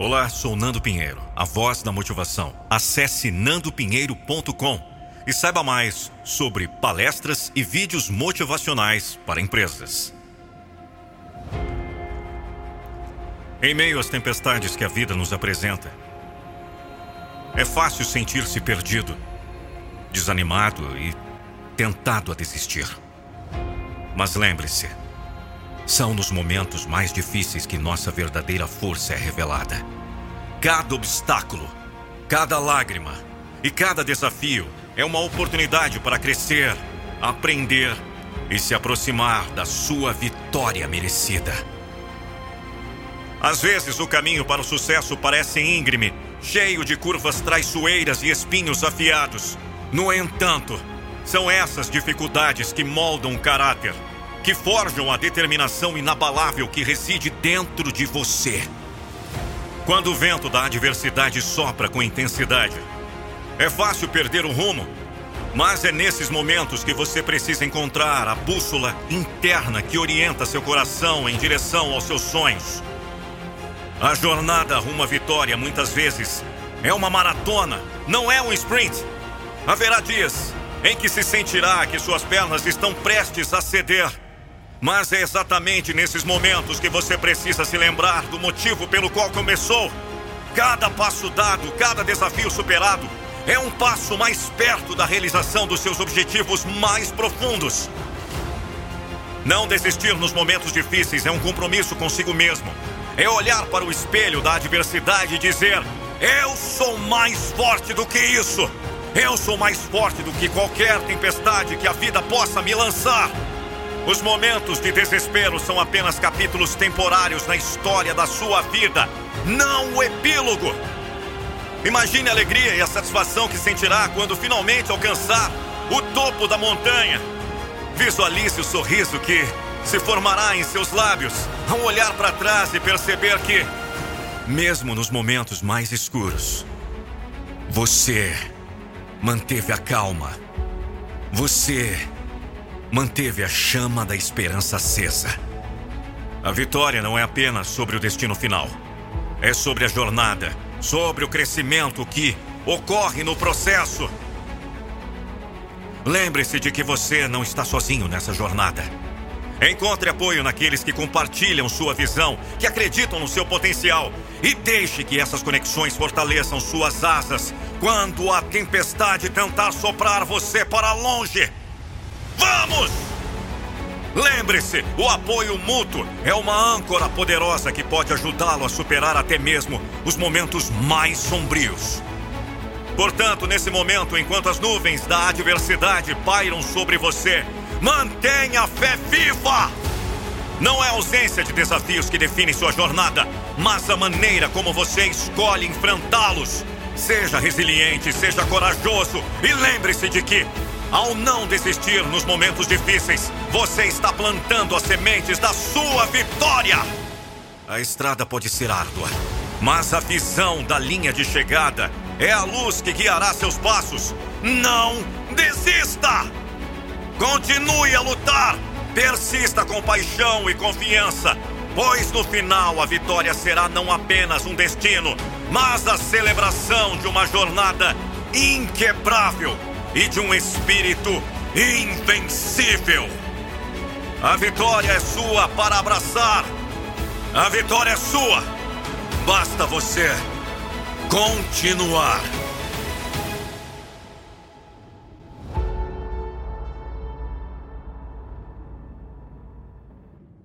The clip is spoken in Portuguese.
Olá, sou Nando Pinheiro, a voz da motivação. Acesse nandopinheiro.com e saiba mais sobre palestras e vídeos motivacionais para empresas. Em meio às tempestades que a vida nos apresenta, é fácil sentir-se perdido, desanimado e tentado a desistir. Mas lembre-se, são nos momentos mais difíceis que nossa verdadeira força é revelada. Cada obstáculo, cada lágrima e cada desafio é uma oportunidade para crescer, aprender e se aproximar da sua vitória merecida. Às vezes o caminho para o sucesso parece íngreme, cheio de curvas traiçoeiras e espinhos afiados. No entanto, são essas dificuldades que moldam o caráter que forjam a determinação inabalável que reside dentro de você. Quando o vento da adversidade sopra com intensidade, é fácil perder o rumo, mas é nesses momentos que você precisa encontrar a bússola interna que orienta seu coração em direção aos seus sonhos. A jornada rumo à vitória muitas vezes é uma maratona, não é um sprint. Haverá dias em que se sentirá que suas pernas estão prestes a ceder mas é exatamente nesses momentos que você precisa se lembrar do motivo pelo qual começou. Cada passo dado, cada desafio superado, é um passo mais perto da realização dos seus objetivos mais profundos. Não desistir nos momentos difíceis é um compromisso consigo mesmo. É olhar para o espelho da adversidade e dizer: Eu sou mais forte do que isso. Eu sou mais forte do que qualquer tempestade que a vida possa me lançar. Os momentos de desespero são apenas capítulos temporários na história da sua vida, não o epílogo. Imagine a alegria e a satisfação que sentirá quando finalmente alcançar o topo da montanha. Visualize o sorriso que se formará em seus lábios ao olhar para trás e perceber que, mesmo nos momentos mais escuros, você manteve a calma. Você manteve a chama da esperança acesa. A vitória não é apenas sobre o destino final, é sobre a jornada, sobre o crescimento que ocorre no processo. Lembre-se de que você não está sozinho nessa jornada. Encontre apoio naqueles que compartilham sua visão, que acreditam no seu potencial e deixe que essas conexões fortaleçam suas asas quando a tempestade tentar soprar você para longe. Lembre-se, o apoio mútuo é uma âncora poderosa que pode ajudá-lo a superar até mesmo os momentos mais sombrios. Portanto, nesse momento, enquanto as nuvens da adversidade pairam sobre você, mantenha a fé viva! Não é a ausência de desafios que define sua jornada, mas a maneira como você escolhe enfrentá-los. Seja resiliente, seja corajoso e lembre-se de que ao não desistir nos momentos difíceis, você está plantando as sementes da sua vitória. A estrada pode ser árdua, mas a visão da linha de chegada é a luz que guiará seus passos. Não desista! Continue a lutar! Persista com paixão e confiança, pois no final a vitória será não apenas um destino, mas a celebração de uma jornada inquebrável e de um espírito invencível. A vitória é sua para abraçar. A vitória é sua. Basta você continuar.